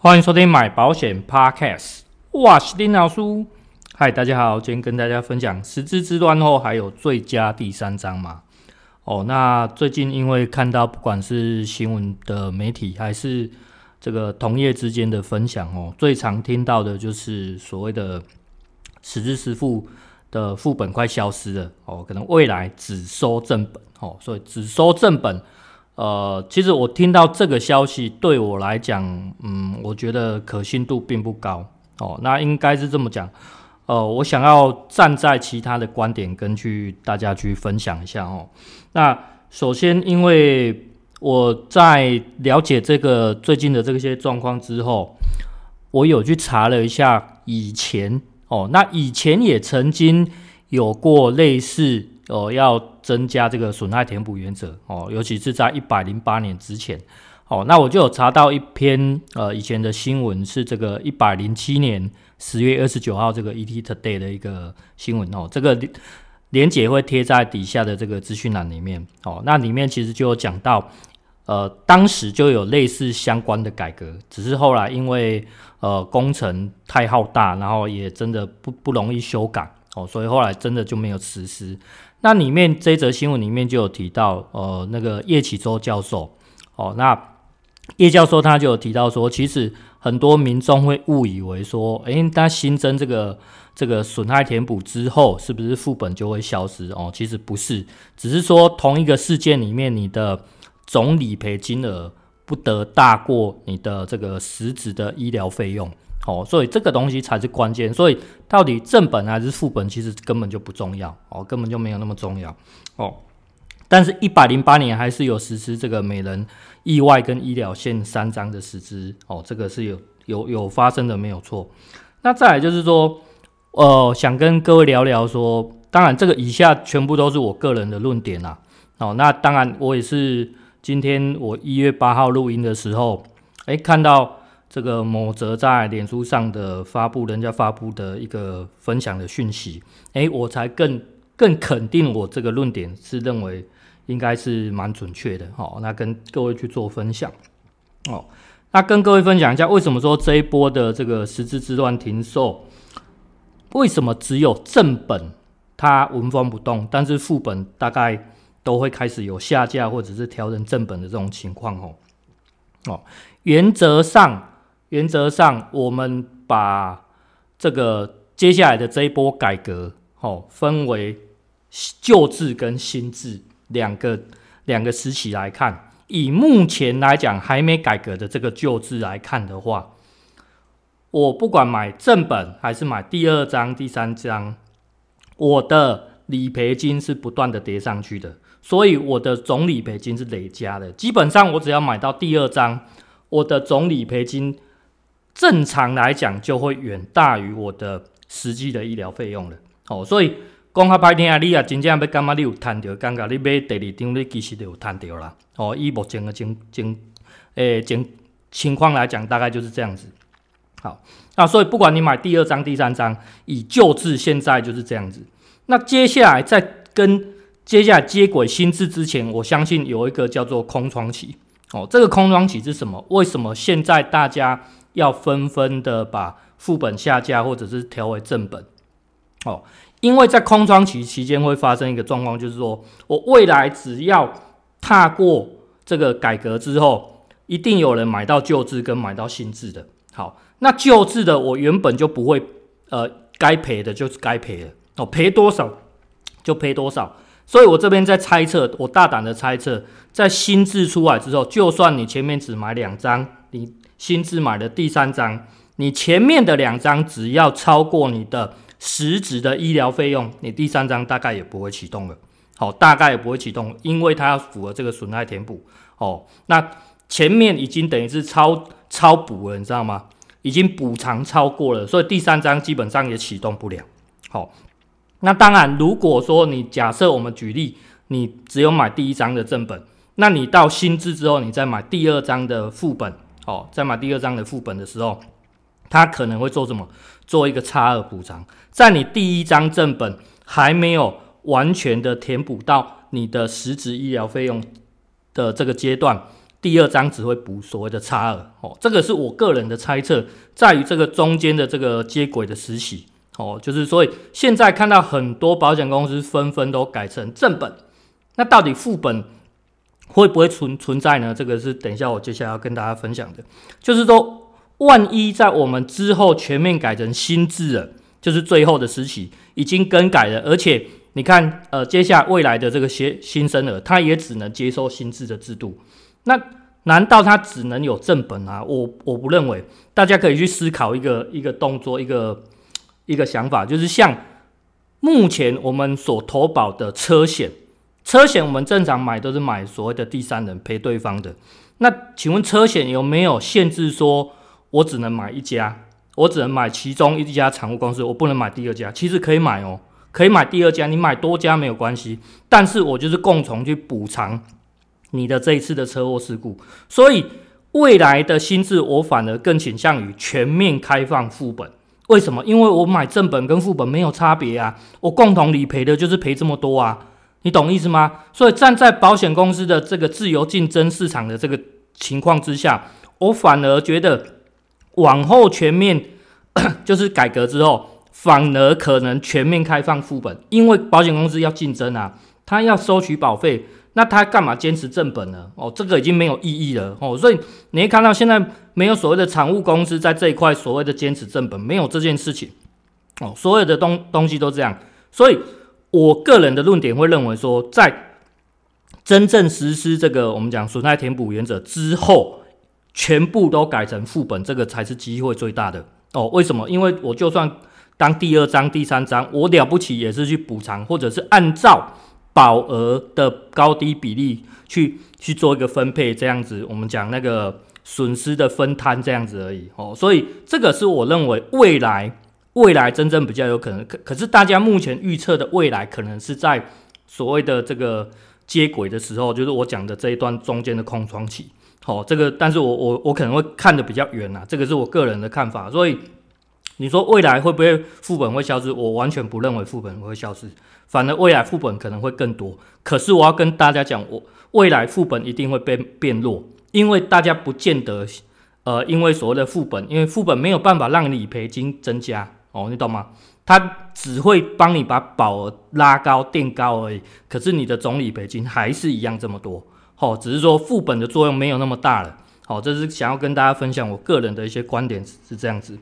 欢迎收听买保险 Podcast，我是丁老师。嗨，大家好，今天跟大家分享十字之端后还有最佳第三章嘛。哦，那最近因为看到不管是新闻的媒体还是这个同业之间的分享哦，最常听到的就是所谓的十字师傅的副本快消失了哦，可能未来只收正本哦，所以只收正本。呃，其实我听到这个消息，对我来讲，嗯，我觉得可信度并不高哦。那应该是这么讲，呃，我想要站在其他的观点，跟去大家去分享一下哦。那首先，因为我在了解这个最近的这些状况之后，我有去查了一下以前哦，那以前也曾经有过类似。哦，要增加这个损害填补原则哦，尤其是在一百零八年之前哦，那我就有查到一篇呃以前的新闻，是这个一百零七年十月二十九号这个 ET Today 的一个新闻哦，这个连结会贴在底下的这个资讯栏里面哦，那里面其实就有讲到，呃，当时就有类似相关的改革，只是后来因为呃工程太浩大，然后也真的不不容易修改哦，所以后来真的就没有实施。那里面这则新闻里面就有提到，呃，那个叶启洲教授，哦，那叶教授他就有提到说，其实很多民众会误以为说，诶，他新增这个这个损害填补之后，是不是副本就会消失？哦，其实不是，只是说同一个事件里面，你的总理赔金额不得大过你的这个实质的医疗费用。哦，所以这个东西才是关键。所以到底正本还是副本，其实根本就不重要哦，根本就没有那么重要哦。但是，一百零八年还是有实施这个每人意外跟医疗险三张的实施哦，这个是有有有发生的，没有错。那再来就是说，呃，想跟各位聊聊说，当然这个以下全部都是我个人的论点啦。哦，那当然我也是今天我一月八号录音的时候，哎，看到。这个某则在脸书上的发布，人家发布的一个分享的讯息，诶，我才更更肯定我这个论点是认为应该是蛮准确的，好，那跟各位去做分享，哦，那跟各位分享一下，为什么说这一波的这个十字之乱停售，为什么只有正本它纹风不动，但是副本大概都会开始有下架或者是调整正本的这种情况，哦，哦，原则上。原则上，我们把这个接下来的这一波改革，哦，分为旧制跟新制两个两个时期来看。以目前来讲还没改革的这个旧制来看的话，我不管买正本还是买第二张、第三张，我的理赔金是不断的叠上去的，所以我的总理赔金是累加的。基本上，我只要买到第二张，我的总理赔金。正常来讲，就会远大于我的实际的医疗费用了。哦，所以讲较歹听啊，你啊真正要感觉你有赚到，感觉你买第二张，你其实就有赚到啦。哦，以目前的情情诶情情况来讲，大概就是这样子。好，那所以不管你买第二张、第三张，以旧制现在就是这样子。那接下来在跟接下来接轨新制之前，我相信有一个叫做空窗期。哦，这个空窗期是什么？为什么现在大家？要纷纷的把副本下架，或者是调为正本，哦，因为在空窗期期间会发生一个状况，就是说我未来只要踏过这个改革之后，一定有人买到旧制跟买到新制的。好，那旧制的我原本就不会，呃，该赔的就是该赔的，哦，赔多少就赔多少。所以我这边在猜测，我大胆的猜测，在新制出来之后，就算你前面只买两张，你新制买的第三张，你前面的两张只要超过你的实质的医疗费用，你第三张大概也不会启动了。好，大概也不会启动，因为它要符合这个损害填补。哦，那前面已经等于是超超补了，你知道吗？已经补偿超过了，所以第三张基本上也启动不了。好，那当然，如果说你假设我们举例，你只有买第一张的正本，那你到新制之后，你再买第二张的副本。哦，在买第二张的副本的时候，他可能会做什么？做一个差额补偿，在你第一张正本还没有完全的填补到你的实质医疗费用的这个阶段，第二章只会补所谓的差额。哦，这个是我个人的猜测，在于这个中间的这个接轨的时期。哦，就是所以现在看到很多保险公司纷纷都改成正本，那到底副本会不会存存在呢？这个是等一下我接下来要跟大家分享的，就是说万一在我们之后全面改成新制了，就是最后的时期已经更改了，而且你看呃，接下来未来的这个些新生儿，他也只能接受新制的制度。那难道他只能有正本啊？我我不认为，大家可以去思考一个一个动作，一个一个想法，就是像目前我们所投保的车险，车险我们正常买都是买所谓的第三人赔对方的。那请问车险有没有限制说，我只能买一家，我只能买其中一家产物公司，我不能买第二家？其实可以买哦，可以买第二家，你买多家没有关系，但是我就是共同去补偿。你的这一次的车祸事故，所以未来的心智我反而更倾向于全面开放副本。为什么？因为我买正本跟副本没有差别啊，我共同理赔的就是赔这么多啊，你懂意思吗？所以站在保险公司的这个自由竞争市场的这个情况之下，我反而觉得往后全面 就是改革之后，反而可能全面开放副本，因为保险公司要竞争啊，他要收取保费。那他干嘛坚持正本呢？哦，这个已经没有意义了哦。所以你会看到现在没有所谓的产物公司在这一块所谓的坚持正本，没有这件事情哦。所有的东东西都这样。所以我个人的论点会认为说，在真正实施这个我们讲损害填补原则之后，全部都改成副本，这个才是机会最大的哦。为什么？因为我就算当第二章、第三章，我了不起也是去补偿，或者是按照。保额的高低比例去去做一个分配，这样子我们讲那个损失的分摊这样子而已哦，所以这个是我认为未来未来真正比较有可能，可可是大家目前预测的未来可能是在所谓的这个接轨的时候，就是我讲的这一段中间的空窗期，好，这个但是我我我可能会看得比较远啊，这个是我个人的看法，所以。你说未来会不会副本会消失？我完全不认为副本会消失，反而未来副本可能会更多。可是我要跟大家讲，我未来副本一定会变变弱，因为大家不见得，呃，因为所谓的副本，因为副本没有办法让理赔金增加哦，你懂吗？它只会帮你把保额拉高垫高而已。可是你的总理赔金还是一样这么多，哦，只是说副本的作用没有那么大了。好，这是想要跟大家分享我个人的一些观点是这样子。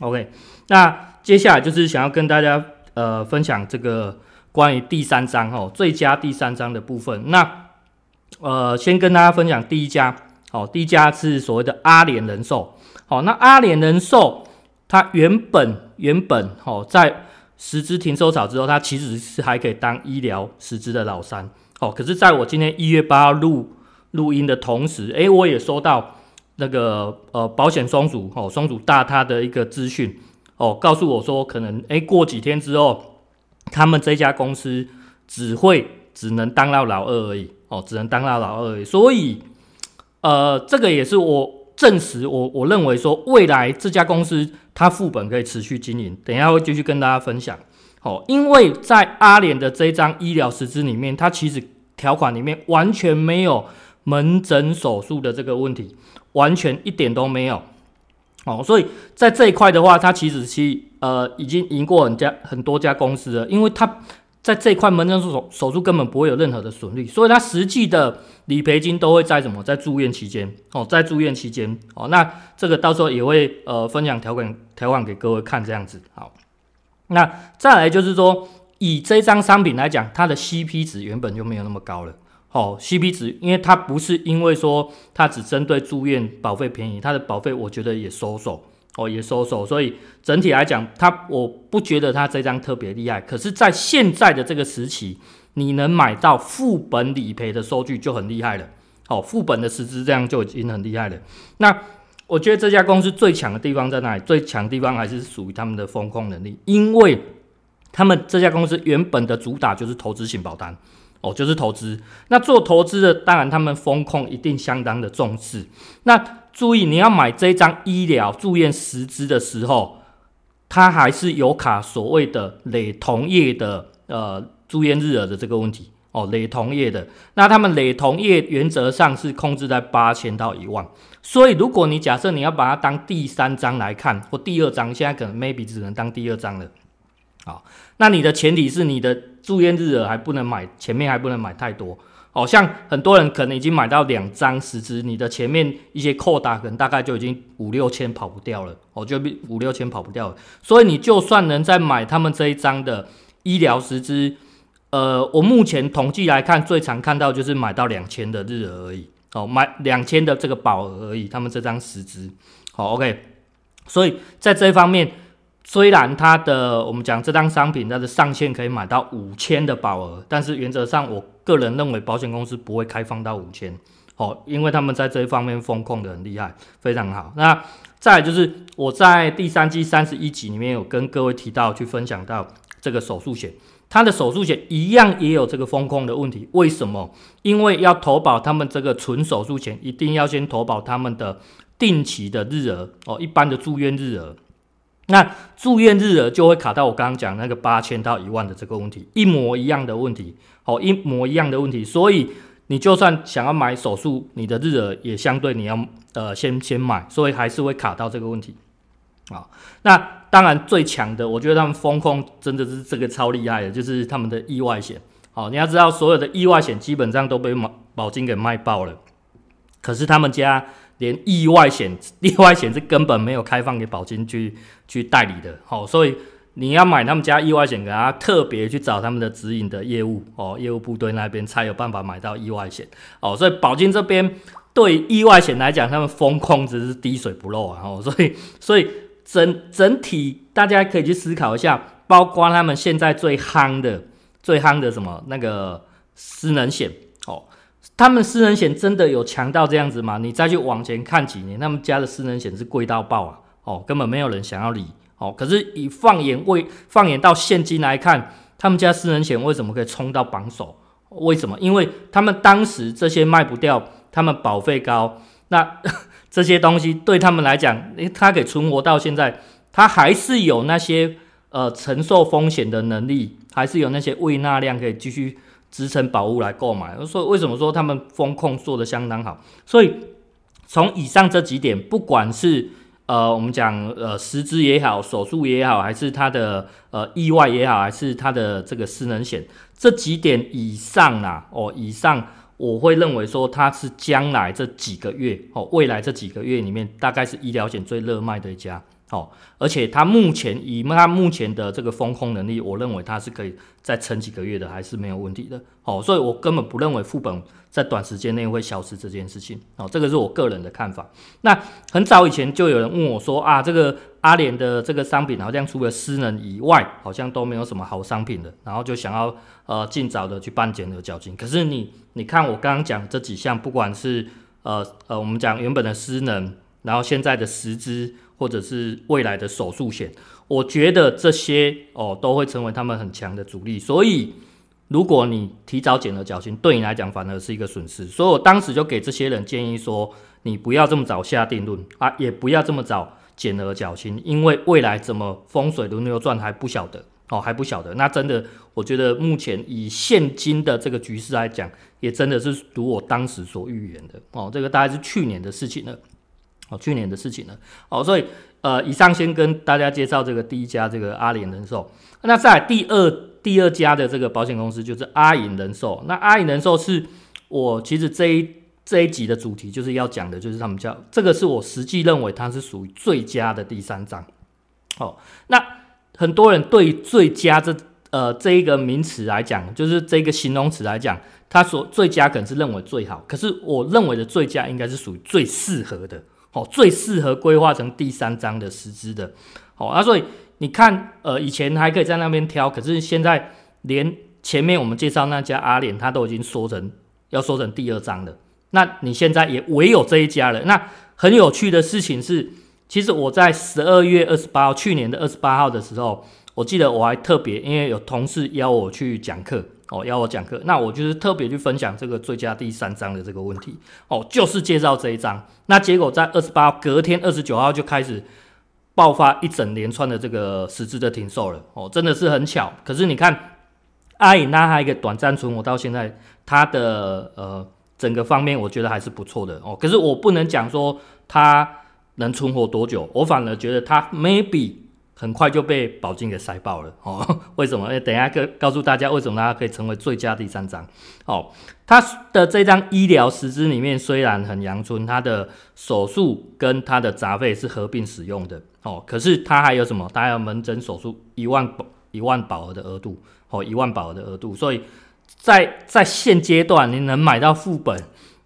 OK，那接下来就是想要跟大家呃分享这个关于第三章哦，最佳第三章的部分。那呃，先跟大家分享第一家，哦，第一家是所谓的阿联人寿。好，那阿联人寿它原本原本哦，在十支停收草之后，它其实是还可以当医疗十支的老三。哦，可是在我今天一月八号录录音的同时，诶，我也收到。那个呃，保险松鼠哦，松鼠大他的一个资讯哦，告诉我说，可能诶过几天之后，他们这家公司只会只能当到老二而已哦，只能当到老二而已。所以，呃，这个也是我证实我我认为说，未来这家公司它副本可以持续经营。等一下会继续跟大家分享哦，因为在阿联的这张医疗实支里面，它其实条款里面完全没有门诊手术的这个问题。完全一点都没有哦，所以在这一块的话，它其实是呃已经赢过人家很多家公司了，因为它在这一块门诊手手术根本不会有任何的损率，所以它实际的理赔金都会在什么，在住院期间。哦，在住院期间哦，那这个到时候也会呃分享条款条款给各位看这样子。好，那再来就是说，以这张商品来讲，它的 CP 值原本就没有那么高了。哦，CP 值，因为它不是因为说它只针对住院保费便宜，它的保费我觉得也收手，哦也收手，所以整体来讲，它我不觉得它这张特别厉害。可是，在现在的这个时期，你能买到副本理赔的收据就很厉害了。哦，副本的实质这样就已经很厉害了。那我觉得这家公司最强的地方在哪里？最强地方还是属于他们的风控能力，因为他们这家公司原本的主打就是投资型保单。哦，就是投资。那做投资的，当然他们风控一定相当的重视。那注意，你要买这张医疗住院实支的时候，它还是有卡所谓的累同业的呃住院日额的这个问题。哦，累同业的，那他们累同业原则上是控制在八千到一万。所以如果你假设你要把它当第三张来看，或第二张，现在可能 maybe 只能当第二张了。好，那你的前提是你的住院日额还不能买，前面还不能买太多。哦，像很多人可能已经买到两张实支，你的前面一些扣打可能大概就已经五六千跑不掉了，哦，就五六千跑不掉了。所以你就算能再买他们这一张的医疗实支，呃，我目前统计来看，最常看到就是买到两千的日额而已，哦，买两千的这个保额而已，他们这张实支，好，OK。所以在这一方面。虽然它的我们讲这张商品它的上限可以买到五千的保额，但是原则上我个人认为保险公司不会开放到五千，哦，因为他们在这一方面风控的很厉害，非常好。那再就是我在第三季三十一集里面有跟各位提到去分享到这个手术险，它的手术险一样也有这个风控的问题，为什么？因为要投保他们这个纯手术险，一定要先投保他们的定期的日额哦，一般的住院日额。那住院日额就会卡到我刚刚讲那个八千到一万的这个问题，一模一样的问题，好，一模一样的问题，所以你就算想要买手术，你的日额也相对你要呃先先买，所以还是会卡到这个问题，啊，那当然最强的，我觉得他们风控真的是这个超厉害的，就是他们的意外险，好，你要知道所有的意外险基本上都被保保金给卖爆了，可是他们家。连意外险，意外险是根本没有开放给保金去去代理的，好，所以你要买他们家意外险，给他特别去找他们的直营的业务哦，业务部队那边才有办法买到意外险哦，所以保金这边对意外险来讲，他们风控只是滴水不漏啊，哦，所以所以整整体大家可以去思考一下，包括他们现在最夯的最夯的什么那个失能险哦。他们私人险真的有强到这样子吗？你再去往前看几年，他们家的私人险是贵到爆啊！哦，根本没有人想要理哦。可是以放眼为放眼到现今来看，他们家私人险为什么可以冲到榜首？为什么？因为他们当时这些卖不掉，他们保费高，那 这些东西对他们来讲，他可以存活到现在，他还是有那些呃承受风险的能力，还是有那些胃纳量可以继续。支撑宝物来购买，所以为什么说他们风控做得相当好？所以从以上这几点，不管是呃我们讲呃实支也好，手术也好，还是它的呃意外也好，还是它的这个失能险，这几点以上啊，哦以上，我会认为说它是将来这几个月哦，未来这几个月里面，大概是医疗险最热卖的一家。哦，而且它目前以它目前的这个风控能力，我认为它是可以再撑几个月的，还是没有问题的。哦，所以我根本不认为副本在短时间内会消失这件事情。哦，这个是我个人的看法。那很早以前就有人问我说啊，这个阿联的这个商品好像除了失能以外，好像都没有什么好商品的，然后就想要呃尽早的去办减额缴清。可是你你看我刚刚讲这几项，不管是呃呃我们讲原本的失能，然后现在的实支。或者是未来的手术险，我觉得这些哦都会成为他们很强的主力。所以，如果你提早减额缴清，对你来讲反而是一个损失。所以我当时就给这些人建议说，你不要这么早下定论啊，也不要这么早减额缴清，因为未来怎么风水轮流转还不晓得哦，还不晓得。那真的，我觉得目前以现今的这个局势来讲，也真的是如我当时所预言的哦，这个大概是去年的事情了。哦，去年的事情了。哦，所以呃，以上先跟大家介绍这个第一家这个阿联人寿。那在第二第二家的这个保险公司就是阿银人寿。那阿银人寿是我其实这一这一集的主题就是要讲的，就是他们叫这个是我实际认为它是属于最佳的第三章。哦，那很多人对最佳这呃这一个名词来讲，就是这个形容词来讲，它所最佳可能是认为最好，可是我认为的最佳应该是属于最适合的。哦，最适合规划成第三章的实支的，哦，那所以你看，呃，以前还可以在那边挑，可是现在连前面我们介绍那家阿联，他都已经缩成要缩成第二章了。那你现在也唯有这一家了。那很有趣的事情是，其实我在十二月二十八号，去年的二十八号的时候，我记得我还特别，因为有同事邀我去讲课。哦，要我讲课，那我就是特别去分享这个最佳第三章的这个问题。哦，就是介绍这一章。那结果在二十八号，隔天二十九号就开始爆发一整连串的这个实质的停售了。哦，真的是很巧。可是你看，阿颖那还一个短暂存活到现在，它的呃整个方面我觉得还是不错的哦。可是我不能讲说它能存活多久，我反而觉得它 maybe。很快就被宝金给塞爆了哦！为什么？哎，等一下告告诉大家为什么它可以成为最佳第三张哦。它的这张医疗实支里面虽然很阳春，它的手术跟它的杂费是合并使用的哦，可是它还有什么？它还有门诊手术一万一万保额的额度哦，一万保额的额度。所以在在现阶段你能买到副本，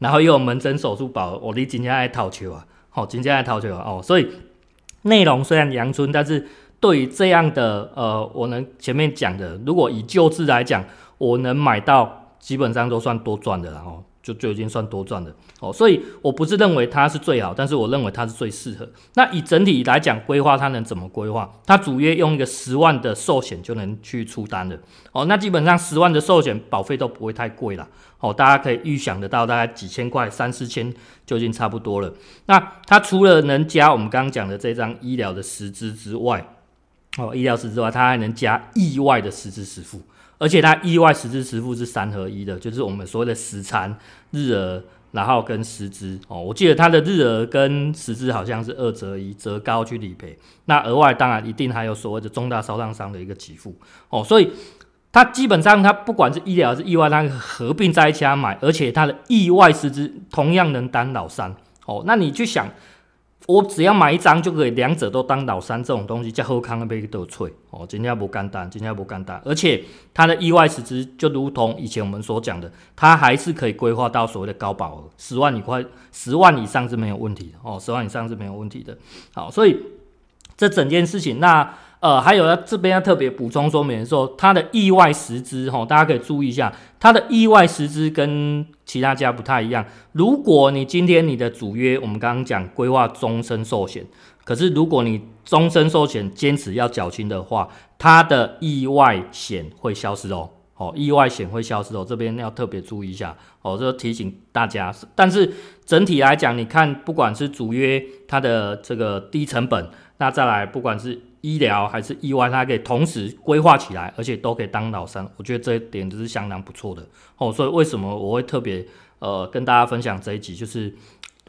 然后又有门诊手术保额，哦，你今天爱讨球啊！好，今天爱讨球啊！哦，所以。内容虽然阳春，但是对于这样的呃，我能前面讲的，如果以旧制来讲，我能买到，基本上都算多赚的了哦。就就已经算多赚的哦，所以我不是认为它是最好，但是我认为它是最适合。那以整体来讲，规划它能怎么规划？它主约用一个十万的寿险就能去出单了哦。那基本上十万的寿险保费都不会太贵了哦，大家可以预想得到，大概几千块、三四千就已经差不多了。那它除了能加我们刚刚讲的这张医疗的实支之外，哦，医疗实之外，它还能加意外的实支实付。而且它意外实支付是三合一的，就是我们所谓的实餐日额，然后跟实支哦。我记得它的日额跟实支好像是二折一，折高去理赔。那额外当然一定还有所谓的重大烧烫伤的一个给付哦。所以它基本上它不管是医疗还是意外，它合并在一起买，而且它的意外实支同样能当老三哦。那你去想。我只要买一张就可以，两者都当老三，这种东西叫好康的被得脆哦，今天不简单，今天不简单，而且它的意外实支就如同以前我们所讲的，它还是可以规划到所谓的高保额，十万以块，十万以上是没有问题的。哦，十万以上是没有问题的。好，所以这整件事情，那呃还有要这边要特别补充说明的时候，它的意外实支哈，大家可以注意一下，它的意外实支跟其他家不太一样。如果你今天你的主约，我们刚刚讲规划终身寿险，可是如果你终身寿险坚持要缴清的话，它的意外险会消失哦。哦，意外险会消失哦，这边要特别注意一下哦，这提醒大家。但是整体来讲，你看，不管是主约它的这个低成本，那再来不管是医疗还是意外，它可以同时规划起来，而且都可以当老三，我觉得这一点就是相当不错的哦。所以为什么我会特别呃跟大家分享这一集，就是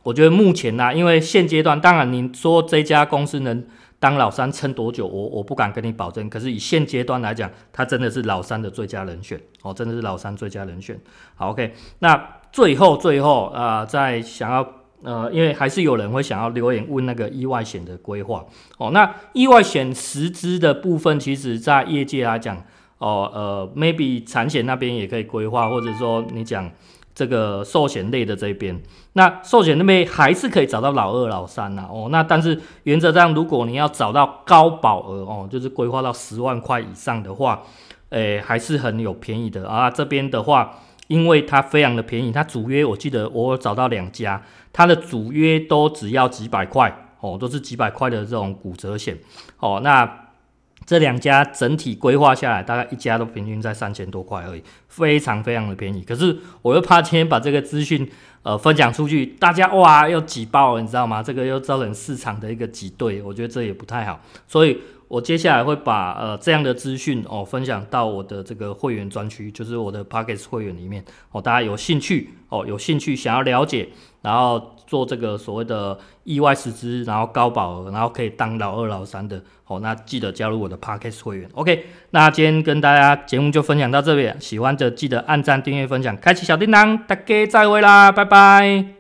我觉得目前呢、因为现阶段，当然你说这家公司能当老三撑多久，我我不敢跟你保证。可是以现阶段来讲，它真的是老三的最佳人选哦，真的是老三最佳人选。好，OK，那最后最后啊、呃，在想要。呃，因为还是有人会想要留言问那个意外险的规划哦。那意外险实支的部分，其实在业界来讲，哦呃，maybe 产险那边也可以规划，或者说你讲这个寿险类的这边，那寿险那边还是可以找到老二、老三呐、哦，那但是原则上，如果你要找到高保额哦，就是规划到十万块以上的话，诶，还是很有便宜的啊。这边的话。因为它非常的便宜，它主约我记得我找到两家，它的主约都只要几百块哦，都是几百块的这种骨折险哦。那这两家整体规划下来，大概一家都平均在三千多块而已，非常非常的便宜。可是我又怕今天把这个资讯呃分享出去，大家哇又挤爆了，你知道吗？这个又造成市场的一个挤兑，我觉得这也不太好，所以。我接下来会把呃这样的资讯哦分享到我的这个会员专区，就是我的 Podcast 会员里面哦，大家有兴趣哦，有兴趣想要了解，然后做这个所谓的意外实资，然后高保额，然后可以当老二老三的哦，那记得加入我的 Podcast 会员。OK，那今天跟大家节目就分享到这边，喜欢的记得按赞、订阅、分享、开启小叮当，大家再会啦，拜拜。